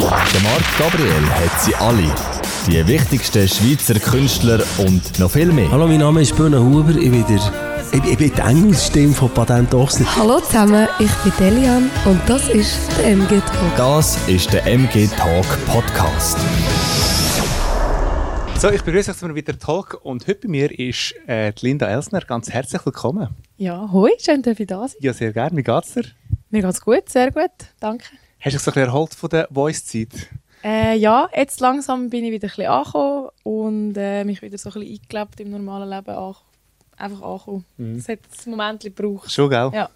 Der Marc Gabriel hat sie alle. Die wichtigsten Schweizer Künstler und noch viel mehr. Hallo, mein Name ist Böhne Huber. Ich bin, der, ich, ich bin die Engelsstimme von Patent Ochsner. Hallo zusammen, ich bin Delian und das ist der MG Talk. Das ist der MG Talk Podcast. So, ich begrüße euch zu einem weiteren Talk und heute bei mir ist äh, Linda Elsner. Ganz herzlich willkommen. Ja, hoi, schön, dass ich da sein. Ja, sehr gerne. Wie geht's dir? Mir geht's gut, sehr gut, danke. Hast du dich so ein bisschen erholt von der Voice-Zeit? Äh, ja, jetzt langsam bin ich wieder ein bisschen angekommen und äh, mich wieder so ein bisschen eingelebt im normalen Leben. An, einfach angekommen. Es hat ein Moment gebraucht. Schon, gell? Ja.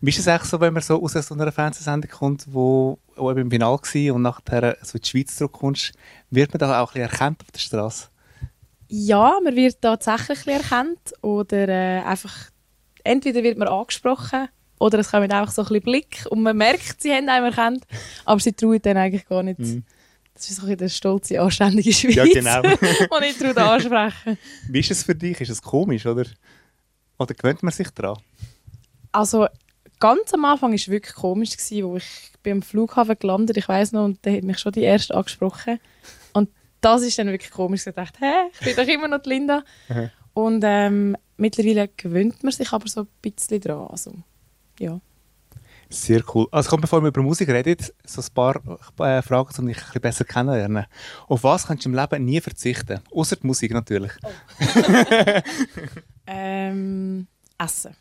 Wie ist es eigentlich so, wenn man so aus so einer Fernsehsendung kommt, wo auch eben im Finale war und nachher so in die Schweiz zurückkommst, wird man da auch ein bisschen erkannt auf der Straße? ja, man wird tatsächlich ein bisschen erkannt oder äh, einfach, entweder wird man angesprochen oder es kommt einfach so ein bisschen Blick und man merkt, sie haben einen erkannt, aber sie trauen dann eigentlich gar nicht. Das ist so ein der stolze, anständige Schweiz, Ja, genau. die nicht traut ansprechen. Wie ist es für dich? Ist es komisch, oder? Oder gewöhnt man sich daran? Also ganz am Anfang war es wirklich komisch, gewesen, wo ich bin am Flughafen gelandet, ich weiß noch, und da hat mich schon die Erste angesprochen. Und das ist dann wirklich komisch. Ich dachte, hä, ich bin doch immer noch die Linda. und ähm, mittlerweile gewöhnt man sich aber so ein bisschen dran. Also, ja. Sehr cool. Also kommt, bevor wir über Musik reden, so ein paar äh, Fragen, um dich ein bisschen besser kennenzulernen. Auf was kannst du im Leben nie verzichten? Außer die Musik natürlich. Ähm, Essen.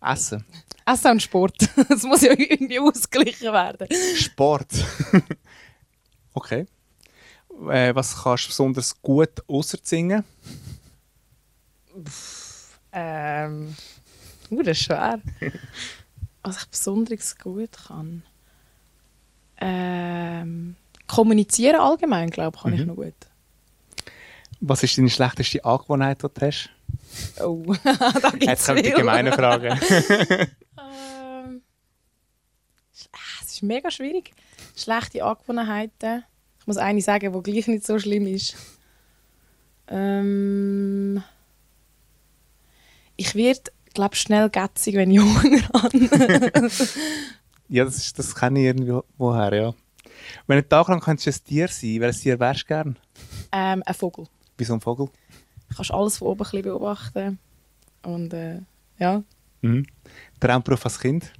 Essen. Essen und Sport. Das muss ja irgendwie ausgeglichen werden. Sport. okay. Äh, was kannst du besonders gut außer singen? Ähm, uh, das ist schwer. Was ich besonders gut kann. Ähm, kommunizieren allgemein, glaube ich, kann ich noch gut. Was ist deine schlechteste Angewohnheit, die du hast? Oh, da gibt Jetzt kommen die gemeinen Fragen. Ähm, ah, es ist mega schwierig. Schlechte Angewohnheiten. Ich muss eine sagen, die gleich nicht so schlimm ist. Ähm, ich werde, glaube schnell gätzig, wenn ich Hunger habe. ja, das, ist, das kenne ich irgendwo woher, ja. Wenn du Tag lang könntest du ein Tier sein, welches Tier wärst du gern? ähm, ein Vogel. Wie so ein Vogel? Du kannst alles von oben ein beobachten. Und äh, ja. Mhm. Traumberuf als Kind?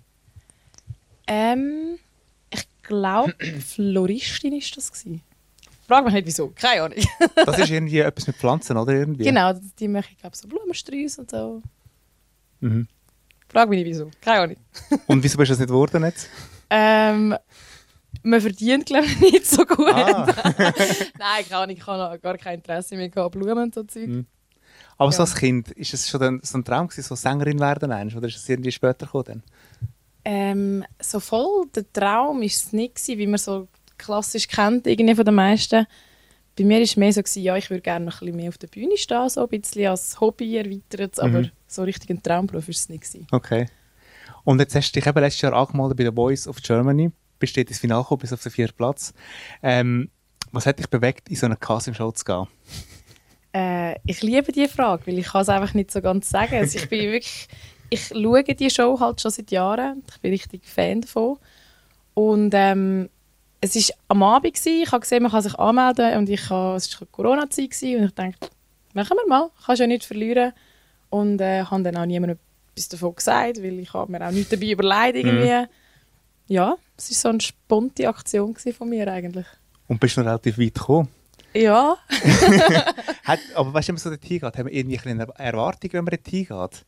Ähm, ich glaube, Floristin war das. Gewesen. Frag mich nicht, wieso. Keine Ahnung. Das ist irgendwie etwas mit Pflanzen, oder? Irgendwie? Genau, die machen, ich glaube, so Blumensträuße und so. Mhm. Frag mich nicht, wieso. Keine Ahnung. Und wieso bist du das nicht geworden jetzt? Ähm, man verdient, glaube ich, nicht so gut. Ah. Nein, keine Ahnung, ich habe gar kein Interesse mehr an Blumen und so Zeug. Mhm. Aber so Ja. als Kind, ist es schon so ein Traum gewesen, so Sängerin werden einst, oder ist es irgendwie später gekommen? Ähm, so voll der Traum war es nicht, gewesen, wie man so klassisch kennt, irgendwie von den meisten. Bei mir war es mehr so, gewesen, ja, ich würde gerne noch ein bisschen mehr auf der Bühne stehen, so ein bisschen als Hobby erweitert, aber Mhm. So richtig ein Traumberuf war es nicht. Gewesen. Okay. Und jetzt hast du dich eben letztes Jahr angemeldet bei der Voice of Germany, bist dort ins Finale gekommen, bis auf den vierten Platz. Ähm, was hat dich bewegt, in so eine Castingshow zu gehen? Äh, ich liebe diese Frage, weil ich kann es einfach nicht so ganz sagen. Also ich bin wirklich, ich schaue die Show halt schon seit Jahren. Ich bin richtig Fan davon. Und ähm, es war am Abend, gewesen. ich habe gesehen, man kann sich anmelden und ich habe, es war Corona-Zeit gewesen und ich dachte, machen wir mal, kannst ja nichts verlieren. Und äh, habe dann auch niemandem etwas davon gesagt, weil ich habe mir auch nichts dabei überlegt irgendwie. Ja, es war so eine spontane Aktion von mir eigentlich. Und bist noch relativ weit gekommen. Ja, Hat, aber weißt du, wenn man so dort hingeht, haben wir irgendwie eine Erwartung, wenn man dort hingeht?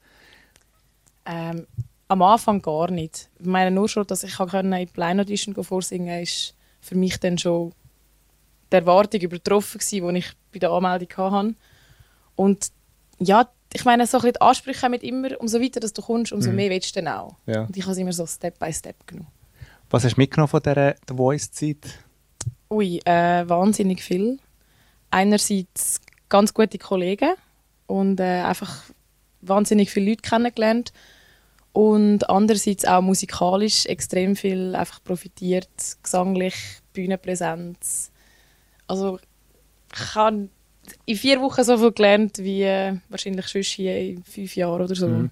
Ähm, am Anfang gar nicht. Ich meine nur schon, dass ich in die Blind Audition vorsingen konnte, ist für mich dann schon die Erwartung übertroffen gewesen, die ich bei der Anmeldung hatte. Und ja, ich meine, so ein bisschen die Ansprüche haben immer, umso weiter dass du kommst, umso mehr willst du dann auch. Ja. Und ich habe es immer so Step by Step genommen. Was hast du mitgenommen von dieser der Voice-Zeit? Ui, äh, wahnsinnig viel. Einerseits ganz gute Kollegen und äh, einfach wahnsinnig viele Leute kennengelernt. Und andererseits auch musikalisch extrem viel einfach profitiert, gesanglich, Bühnenpräsenz. Also ich habe in vier Wochen so viel gelernt wie äh, wahrscheinlich schon hier in fünf Jahren oder so. Mhm.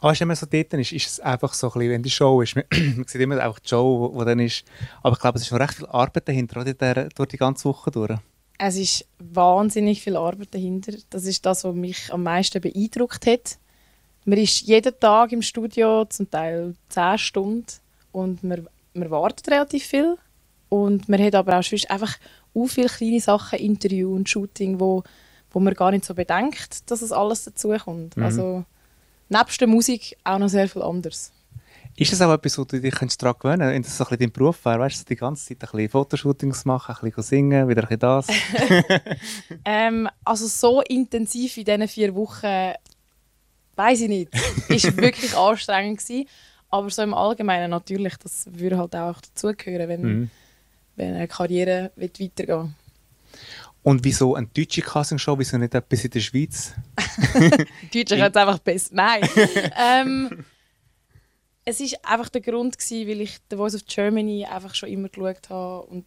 Aber wenn man so dort ist, ist es einfach so ein bisschen, wenn die Show ist, man, man sieht immer auch die Show, die dann ist. Aber ich glaube, es ist noch recht viel Arbeit dahinter, oder, der, durch die ganze Woche durch. Es ist wahnsinnig viel Arbeit dahinter. Das ist das, was mich am meisten beeindruckt hat. Man ist jeden Tag im Studio, zum Teil 10 Stunden. Und man, man wartet relativ viel. Und man hat aber auch sonst einfach auch viele kleine Sachen, Interview und Shooting, wo, wo man gar nicht so bedenkt, dass es alles dazukommt. Mhm. Also nebst der Musik auch noch sehr viel anderes. Ist das auch etwas, wo du dich daran gewöhnen wenn das so ein bisschen dein Beruf wäre? Weißt du, die ganze Zeit ein bisschen Fotoshootings machen, ein bisschen singen, wieder ein bisschen das? ähm, also so intensiv in diesen vier Wochen, weiß ich nicht. Ist wirklich anstrengend gewesen. Aber so im Allgemeinen natürlich, das würde halt auch dazugehören, wenn, mhm. Wenn eine Karriere weitergehen und wieso eine deutsche Castingshow, wieso nicht etwas in der Schweiz? Deutsche hat einfach besser. Nein. ähm, es war einfach der Grund gewesen, weil ich The Voice of Germany einfach schon immer geschaut habe und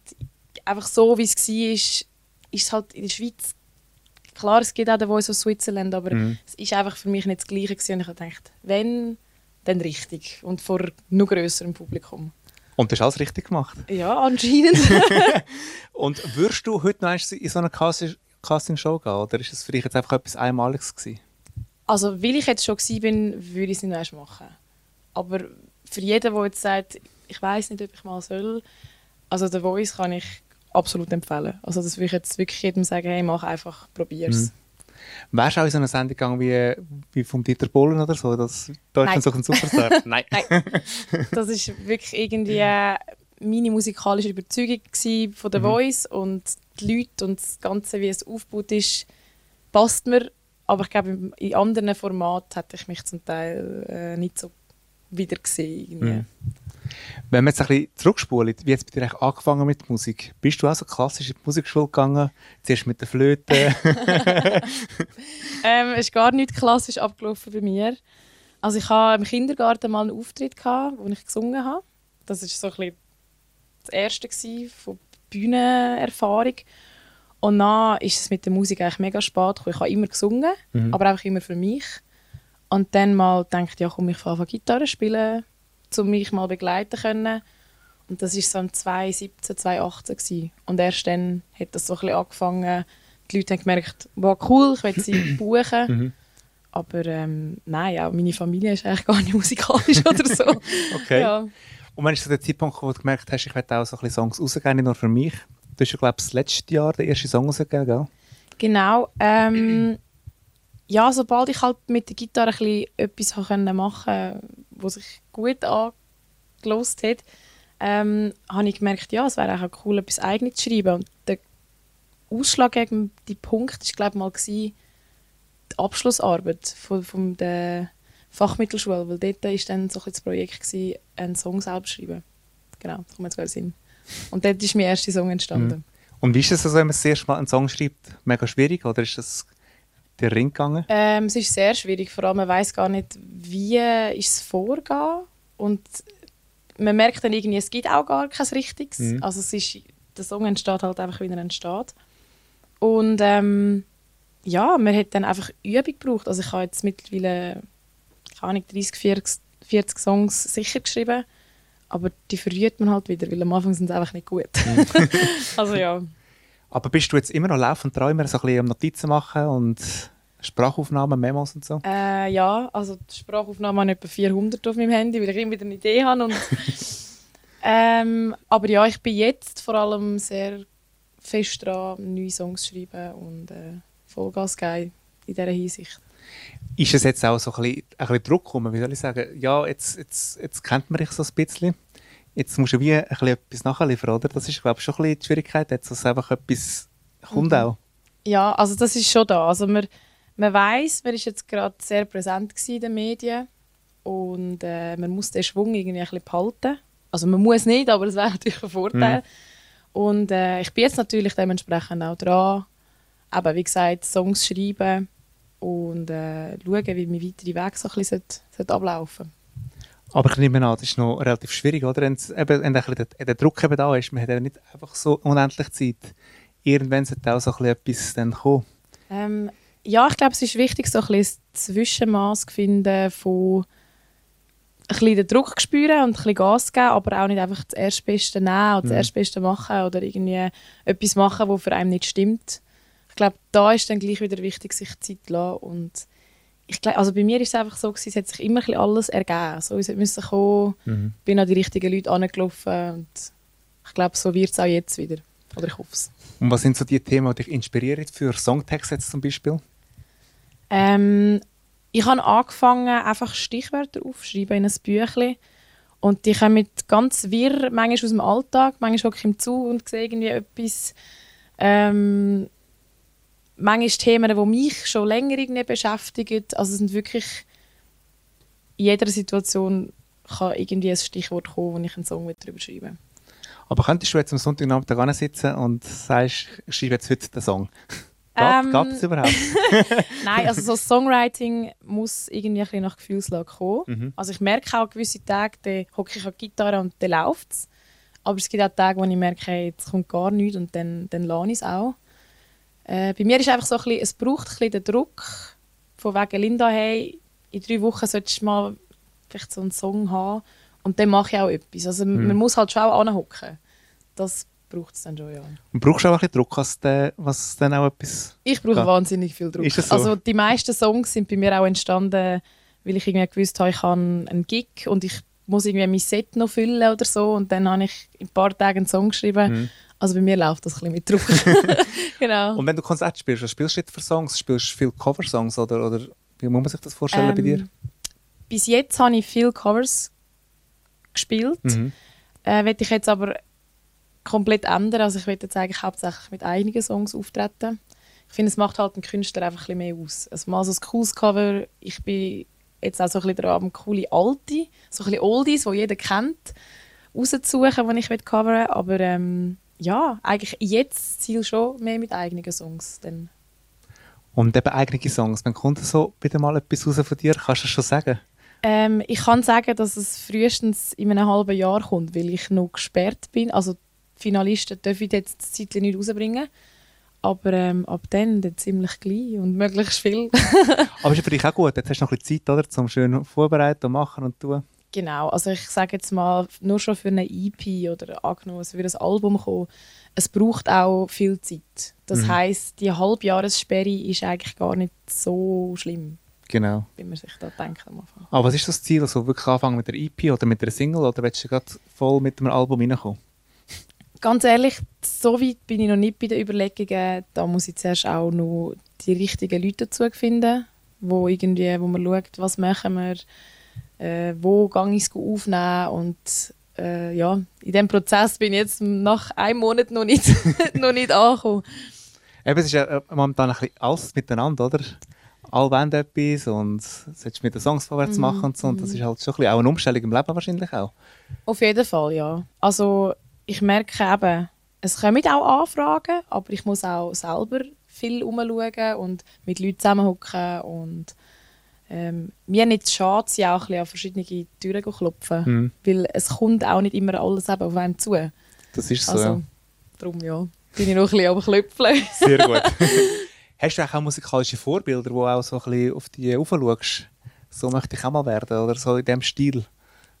einfach so wie es war, ist, ist es halt in der Schweiz klar, es gibt auch The Voice of Switzerland, aber mhm. es ist einfach für mich nicht das Gleiche gewesen. und ich habe gedacht, wenn, dann richtig und vor noch größerem Publikum. Und das hast du alles richtig gemacht? Ja, anscheinend. und würdest du heute noch in so eine Casting-Show gehen oder ist das für dich jetzt einfach etwas Einmaliges gewesen? Also, weil ich jetzt schon war, bin, würde ich es nicht machen. Aber für jeden, der jetzt sagt, ich weiß nicht, ob ich mal soll, also The Voice kann ich absolut empfehlen. Also das würde ich jetzt wirklich jedem sagen, hey, mach einfach, probier's. Mhm. Wärst du auch in so eine Sendung gegangen wie, wie von Dieter Bohlen oder so? Das, da ist dann so ein Superstar. Nein. Nein. Das ist wirklich irgendwie meine musikalische Überzeugung von der mhm. Voice und die Leute und das Ganze, wie es aufgebaut ist, passt mir. Aber ich glaube, in anderen Formaten hätte ich mich zum Teil äh, nicht so wieder gesehen. Mhm. Wenn wir jetzt ein bisschen zurückspulen, wie hat es bei dir angefangen mit Musik? Bist du auch so klassisch in die Musikschule gegangen? Zuerst mit der Flöte? ähm, es ist gar nicht klassisch abgelaufen bei mir. Also ich hatte im Kindergarten mal einen Auftritt, gehabt, wo ich gesungen habe. Das war so ein bisschen das erste von Bühnenerfahrung. Und dann ist es mit der Musik eigentlich mega spät gekommen. Ich habe immer gesungen, mhm. aber einfach immer für mich. Und dann mal gedacht, ja komm, ich fange Gitarre spielen um mich mal begleiten können. Und das war so ein 2017, 2018 gewesen. Und erst dann hat das so ein bisschen angefangen. Die Leute haben gemerkt, wow, cool, ich will sie buchen. Mhm. Aber ähm, nein, auch meine Familie ist eigentlich gar nicht musikalisch oder so. okay. Ja. Und wann ist so der Zeitpunkt, wo du gemerkt hast, ich werde auch so ein bisschen Songs rausgeben, nicht nur für mich? Du hast ja, glaube ich, das letzte Jahr den ersten Song rausgegeben, gell? Genau. Ähm, ja, sobald ich halt mit der Gitarre ein etwas machen konnte, was sich gut angelost hat, ähm, habe ich gemerkt, ja, es wäre auch cool, etwas Eigenes zu schreiben. Und der ausschlaggebende Punkt war, glaube mal die Abschlussarbeit von, von der Fachmittelschule, weil dort war dann so ein das Projekt, gewesen, einen Song selber zu schreiben. Genau, das kommt jetzt gerade Sinn. Und dort ist mein erster Song entstanden. Mhm. Und wie ist es also, wenn man das erste Mal einen Song schreibt? Mega schwierig oder ist das der Ring gegangen? Ähm, es ist sehr schwierig, vor allem man weiß gar nicht, wie ist es vorgehen und man merkt dann irgendwie, es gibt auch gar kein Richtiges. Mhm. Also es ist, der Song entsteht halt einfach, wie er entsteht. Und ähm, ja, man hat dann einfach Übung gebraucht. Also ich habe jetzt mittlerweile, keine Ahnung, 30, 40, 40 Songs sicher geschrieben, aber die verrührt man halt wieder, weil am Anfang sind sie einfach nicht gut. Mhm. also ja. Aber bist du jetzt immer noch laufend dran, immer so ein bisschen Notizen machen und Sprachaufnahmen, Memos und so? Äh, ja, also die Sprachaufnahmen habe ich etwa 400 auf meinem Handy, weil ich immer wieder eine Idee habe. Und, ähm, aber ja, ich bin jetzt vor allem sehr fest dran, neue Songs zu schreiben und äh, Vollgas geben in dieser Hinsicht. Ist es jetzt auch so ein bisschen, ein bisschen Druck gekommen, wie soll ich sagen? Ja, jetzt, jetzt, jetzt kennt man dich so ein bisschen jetzt musst du wie ein bisschen etwas nachliefern, oder? Das ist, glaube ich, schon ein bisschen die Schwierigkeit, jetzt, dass einfach etwas kommt mhm. auch. Ja, also das ist schon da. Also man, man weiß, man ist jetzt gerade sehr präsent in den Medien und äh, man muss den Schwung irgendwie ein bisschen behalten. Also man muss nicht, aber das wäre natürlich ein Vorteil. Mhm. Und äh, ich bin jetzt natürlich dementsprechend auch dran, eben, wie gesagt, Songs schreiben und äh, schauen, wie mein weiterer Weg so ein bisschen ablaufen sollte. Aber ich nehme an, das ist noch relativ schwierig, oder? Wenn, eben, wenn der, der, Druck eben da ist, man hat ja nicht einfach so unendlich Zeit. Irgendwann sollte auch so ein etwas dann kommen. Ähm, ja, ich glaube, es ist wichtig, so ein bisschen das Zwischenmaß zu finden von bisschen den Druck spüren und ein bisschen Gas geben, aber auch nicht einfach das Erstbeste nehmen oder das Mhm. Erstbeste machen oder irgendwie etwas machen, was für einen nicht stimmt. Ich glaube, da ist dann gleich wieder wichtig, sich Zeit zu lassen und ich glaube, also bei mir ist es einfach so gewesen, es hat sich immer ein alles ergeben. So, es müssen kommen, Mhm. bin an die richtigen Leute angelaufen und ich glaube, so wird es auch jetzt wieder. Oder ich hoffe es. Und was sind so die Themen, die dich inspirieren für Songtexte jetzt zum Beispiel? Ähm, ich habe angefangen, einfach Stichwörter aufzuschreiben in ein Büchlein. Und die kommen ganz wirr, manchmal aus dem Alltag, manchmal hocke ich im Zug und sehe irgendwie etwas. Ähm, manchmal Themen, die mich schon länger irgendwie beschäftigen. Also es sind wirklich in jeder Situation kann irgendwie ein Stichwort kommen, wo ich einen Song darüber schreiben will. Aber könntest du jetzt am Sonntagnachmittag sitzen und sagst, ich schreibe jetzt heute den Song? Ähm, geht das überhaupt? Nein, also so Songwriting muss irgendwie ein bisschen nach Gefühlslage kommen. Mhm. Also ich merke auch gewisse Tage, da hocke ich an die Gitarre und dann läuft es. Aber es gibt auch Tage, wo ich merke, hey, jetzt kommt gar nichts und dann, dann lasse ich es auch. Äh, bei mir ist einfach so ein bisschen, es braucht ein bisschen den Druck, von wegen Linda, hey, in drei Wochen solltest du mal vielleicht so einen Song haben und dann mache ich auch etwas. Also Mhm. man muss halt schon auch anhocken. Das braucht es dann schon, ja. Und brauchst du auch ein bisschen Druck, was, dann auch etwas... Ich brauche Ja. wahnsinnig viel Druck. So? Also die meisten Songs sind bei mir auch entstanden, weil ich irgendwie gewusst habe, ich habe einen Gig und ich muss irgendwie mein Set noch füllen oder so und dann habe ich in ein paar Tagen einen Song geschrieben. Mhm. Also bei mir läuft das ein bisschen mit Druck. genau. Und wenn du Konzert spielst, was spielst du jetzt für Songs? Spielst du viele Coversongs oder, oder wie muss man sich das vorstellen bei dir? Ähm, Bis jetzt habe ich viele Covers gespielt. Mhm. Äh, will ich jetzt aber komplett ändern. Also ich will jetzt eigentlich hauptsächlich mit einigen Songs auftreten. Ich finde, es macht halt einen Künstler einfach ein bisschen mehr aus. Also mal so ein cooles Cover. Ich bin jetzt auch so ein bisschen dran, coole alte, so ein bisschen Oldies, die jeder kennt, rauszusuchen, die ich covern will. Aber ähm, ja, eigentlich jetzt Ziel schon mehr mit eigenen Songs. Dann. Und eben eigene Songs. Wenn kommt so wieder mal etwas raus von dir, kannst du das schon sagen? Ähm, ich kann sagen, dass es frühestens in einem halben Jahr kommt, weil ich noch gesperrt bin. Also die Finalisten dürfen jetzt das Zeitchen nicht rausbringen. Aber ähm, ab dann, dann ziemlich gleich und möglichst viel. Aber ist ja für dich auch gut. Jetzt hast du noch ein bisschen Zeit, oder? Zum schön vorbereiten und machen und tun. Genau, also ich sage jetzt mal, nur schon für eine EP oder angenommen, würde ein Album kommen, es braucht auch viel Zeit. Das Mhm. heisst, die Halbjahressperre ist eigentlich gar nicht so schlimm, Genau. wie man sich da denkt am Anfang. Aber was ist das Ziel? Also wirklich anfangen mit der EP oder mit der Single oder willst du gerade voll mit dem Album reinkommen? Ganz ehrlich, so weit bin ich noch nicht bei den Überlegungen. Da muss ich zuerst auch noch die richtigen Leute dazu finden, wo, irgendwie, wo man schaut, was machen wir, äh, wo gehe ich es aufnehmen und äh, ja, in diesem Prozess bin ich jetzt nach einem Monat noch nicht, noch nicht angekommen. Eben, es ist ja äh, momentan ein bisschen alles miteinander, oder? Alle wollen etwas und sollst mit den Songs vorwärts machen und so. Und das ist halt schon ein bisschen auch eine Umstellung im Leben wahrscheinlich auch. Auf jeden Fall, ja. Also ich merke eben, es kommen auch Anfragen, aber ich muss auch selber viel umschauen und mit Leuten zusammenhocken und ähm, mir nicht schade sein, auch ein bisschen an verschiedene Türen zu klopfen, Mhm. weil es kommt auch nicht immer alles eben auf einen zu. Das ist so, Also, ja. darum ja, bin ich noch ein bisschen am Klöpfeln. Sehr gut. Hast du auch musikalische Vorbilder, wo auch so ein bisschen auf die aufschaust? So möchte ich auch mal werden oder so in diesem Stil?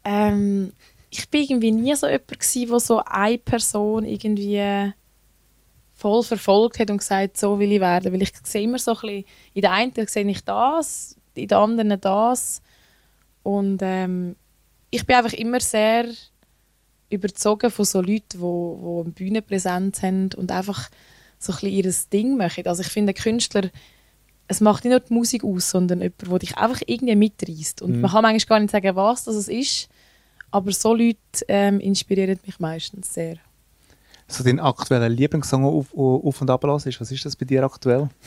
Ähm, ich bin irgendwie nie so jemand gewesen, der so eine Person irgendwie voll verfolgt hat und gesagt, so will ich werden. Weil ich sehe immer so ein bisschen, in der einen sehe ich das, in der anderen das. Und ähm, ich bin einfach immer sehr überzogen von so Leuten, die, die eine Bühnenpräsenz haben und einfach so ein bisschen ihr Ding machen. Also ich finde, Künstler, es macht nicht nur die Musik aus, sondern jemand, der dich einfach irgendwie mitreißt. Und Mhm. man kann manchmal gar nicht sagen, was das ist, aber so Leute ähm, inspirieren mich meistens sehr. So dein aktueller Lieblingssong auf, auf und ab ist. Was ist das bei dir aktuell?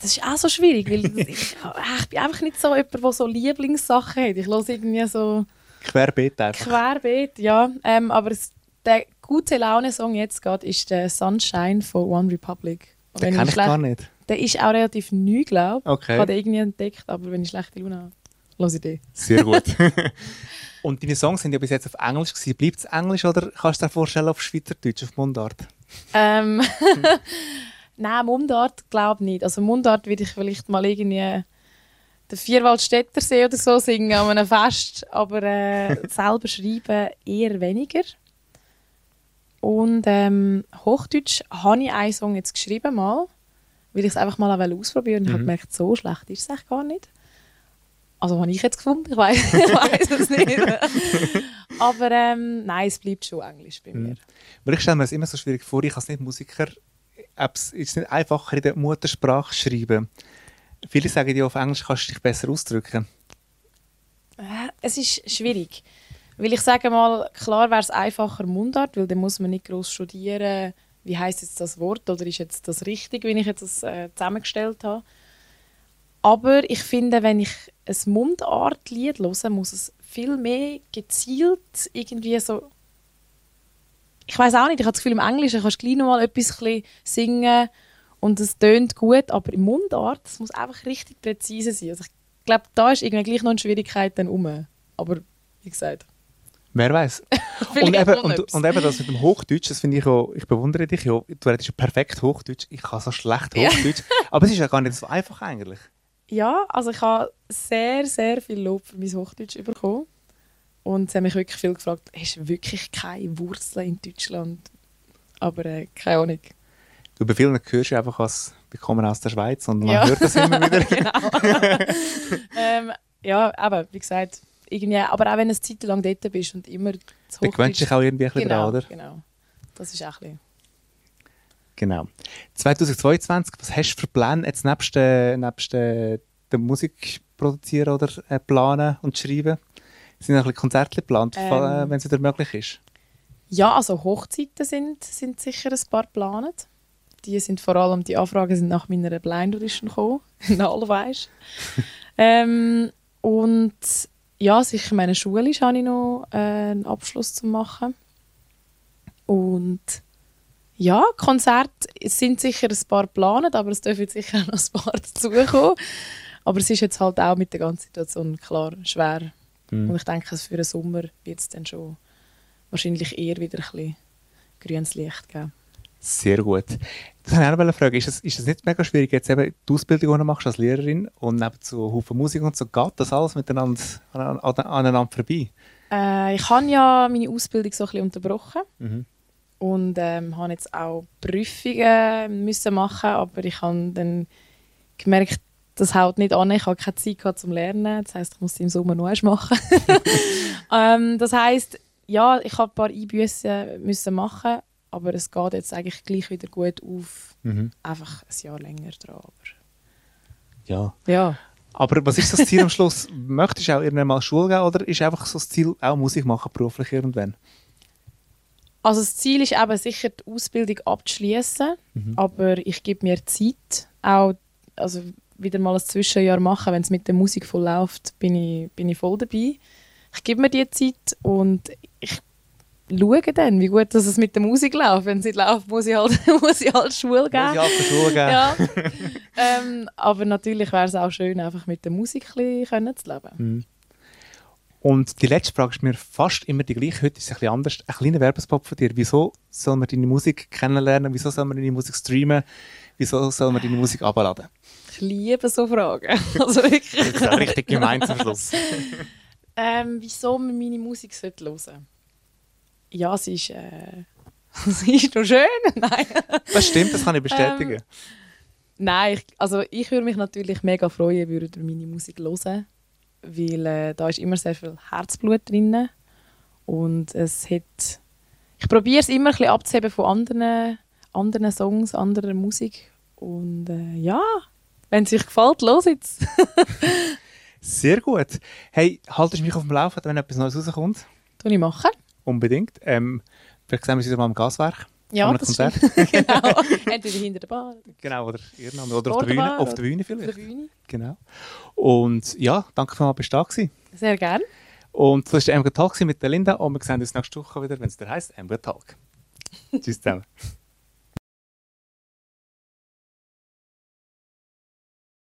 Das ist auch so schwierig, weil ich, ich bin einfach nicht so jemand, der so Lieblingssachen hat. Ich höre irgendwie so Querbeet einfach. querbeet, ja. Ähm, aber es, der gute Laune-Song jetzt gerade ist der Sunshine von One Republic. Und Den kenne ich schlecht- gar nicht. Der ist auch relativ neu, glaube ich. Okay. Ich habe den irgendwie entdeckt, aber wenn ich schlechte Laune habe, höre ich den. Sehr gut. und deine Songs sind ja bis jetzt auf Englisch gewesen. Bleibt es Englisch oder kannst du dir vorstellen auf Schweizerdeutsch, auf Mundart? Ähm, Nein, Mundart glaube ich nicht. Also Mundart würde ich vielleicht mal irgendwie den Vierwaldstätter See oder so singen an einem Fest, aber äh, selber schreiben eher weniger. Und ähm, Hochdeutsch habe ich einen Song jetzt geschrieben mal, weil ich es einfach mal auch ausprobieren wollte. Und ich habe gemerkt, so schlecht ist es eigentlich gar nicht. Also habe ich jetzt gefunden, ich weiß ich es nicht. Aber ähm, nein, es bleibt schon Englisch bei mir. Weil ich stelle mir das immer so schwierig vor, ich als nicht Musiker, es ist nicht einfacher in der Muttersprache schreiben. Viele sagen ja, auf Englisch kannst du dich besser ausdrücken. Äh, Es ist schwierig. Weil ich sage mal, klar wäre es einfacher Mundart, weil dann muss man nicht groß studieren, wie heißt jetzt das Wort oder ist jetzt das richtig, wie ich jetzt das äh, zusammengestellt habe. Aber ich finde, wenn ich ein Mundartlied höre, muss es viel mehr gezielt irgendwie so. Ich weiß auch nicht, ich habe das Gefühl, im Englischen kannst du gleich noch mal etwas singen und es tönt gut, aber im Mundart, es muss einfach richtig präzise sein. Also ich glaube, da ist irgendwie gleich noch eine Schwierigkeit dann rum. Aber wie gesagt, Wer weiß. Und eben, und, und eben das mit dem Hochdeutsch, das finde ich auch, ich bewundere dich ja, du redest ja perfekt Hochdeutsch, ich kann so schlecht Ja. Hochdeutsch, aber es ist ja gar nicht so einfach eigentlich. Ja, also ich habe sehr, sehr viel Lob für mein Hochdeutsch bekommen. Und sie haben mich wirklich viel gefragt, hast du wirklich keine Wurzeln in Deutschland? Aber äh, keine Ahnung. Du bei vielen hörst du einfach als wir kommen aus der Schweiz und man Ja. hört das immer wieder. genau. ähm, ja, aber wie gesagt, irgendwie, aber auch wenn du eine Zeit lang dort bist und immer das Da gewöhnst du dich auch irgendwie ein bisschen genau, dran, oder? Genau, das ist auch ein bisschen... Genau. 2022, was hast du für Pläne jetzt nebst, äh, nebst äh, der Musik produzieren oder äh, planen und schreiben? Sind noch ein Konzerte geplant, Ähm. äh, wenn es wieder möglich ist? Ja, also Hochzeiten sind, sind sicher ein paar geplant. Die sind vor allem, die Anfragen sind nach meiner Blind Audition gekommen, normalerweise. ähm, und ja, sicher meine Schule habe ich noch äh, einen Abschluss zu machen. Und ja, Konzerte sind sicher ein paar geplant, aber es dürfen sicher auch noch ein paar dazukommen. Aber es ist jetzt halt auch mit der ganzen Situation klar schwer. Mhm. Und ich denke, für den Sommer wird es dann schon wahrscheinlich eher wieder ein bisschen grünes Licht geben. Sehr gut. Das wollte ich auch noch fragen. Ist es, ist es nicht mega schwierig, jetzt eben die Ausbildung, die du machst als Lehrerin und neben so Haufen Musik und so, geht das alles miteinander an, an, aneinander vorbei? Äh, ich habe ja meine Ausbildung so ein bisschen unterbrochen Mhm. und ähm, habe jetzt auch Prüfungen müssen machen, aber ich habe dann gemerkt, das haut nicht an. Ich habe keine Zeit gehabt zum Lernen. Das heißt, ich muss sie im Sommer noch erst machen. ähm, das heißt, ja, ich habe ein paar Einbüßen müssen machen, aber es geht jetzt eigentlich gleich wieder gut auf. Mhm. Einfach ein Jahr länger dran. Aber Ja. ja. Aber was ist das Ziel am Schluss? Möchtest du auch irgendwann mal Schule gehen oder ist einfach so das Ziel, auch Musik machen beruflich irgendwann? Also das Ziel ist eben sicher die Ausbildung abzuschließen, aber ich gebe mir Zeit, auch also wieder mal ein Zwischenjahr machen, wenn es mit der Musik voll läuft, bin ich, bin ich voll dabei. Ich gebe mir die Zeit und ich schaue dann, wie gut dass es mit der Musik läuft. Wenn es nicht läuft, muss ich halt, muss ich halt Schule geben. Muss ich auch zur Schule gehen? Ja. ähm, aber natürlich wäre es auch schön, einfach mit der Musik ein bisschen zu leben. Und die letzte Frage ist mir fast immer die gleiche. Heute ist es ein bisschen anders. Ein kleiner Werbespot von dir. Wieso soll man deine Musik kennenlernen? Wieso soll man deine Musik streamen? Wieso soll man deine Musik abladen? Ich liebe so Fragen. Also wirklich. Das ist auch richtig gemein zum Schluss. Ähm, wieso man meine Musik sollte hören Ja, sie ist, äh, sie ist noch schön. Nein, Das stimmt, das kann ich bestätigen. Ähm, Nein ich, also ich würde mich natürlich mega freuen, würde ihr meine Musik hören, weil äh, da ist immer sehr viel Herzblut drin und es hat, ich probiere es immer ein bisschen abzuheben von anderen, anderen Songs, anderer Musik und äh, ja, wenn es euch gefällt, los jetzt. Sehr gut. Hey, haltest mich auf dem Laufenden, wenn etwas Neues rauskommt? Tue ich machen. Unbedingt. Ähm, vielleicht sehen wir uns wieder mal im Gaswerk. Ja, das Konzert. genau. Entweder hinter der Bar Genau, oder irgendwann. Oder auf der Bühne. Auf der Bühne oder auf der vielleicht. Bühne. Genau. Und ja, danke für mal, bist du da gewesen. Sehr gerne. Und das war der MG Talk mit der Linda und wir sehen uns nächste Woche wieder, wenn es der heisst MG Talk. Tschüss zusammen.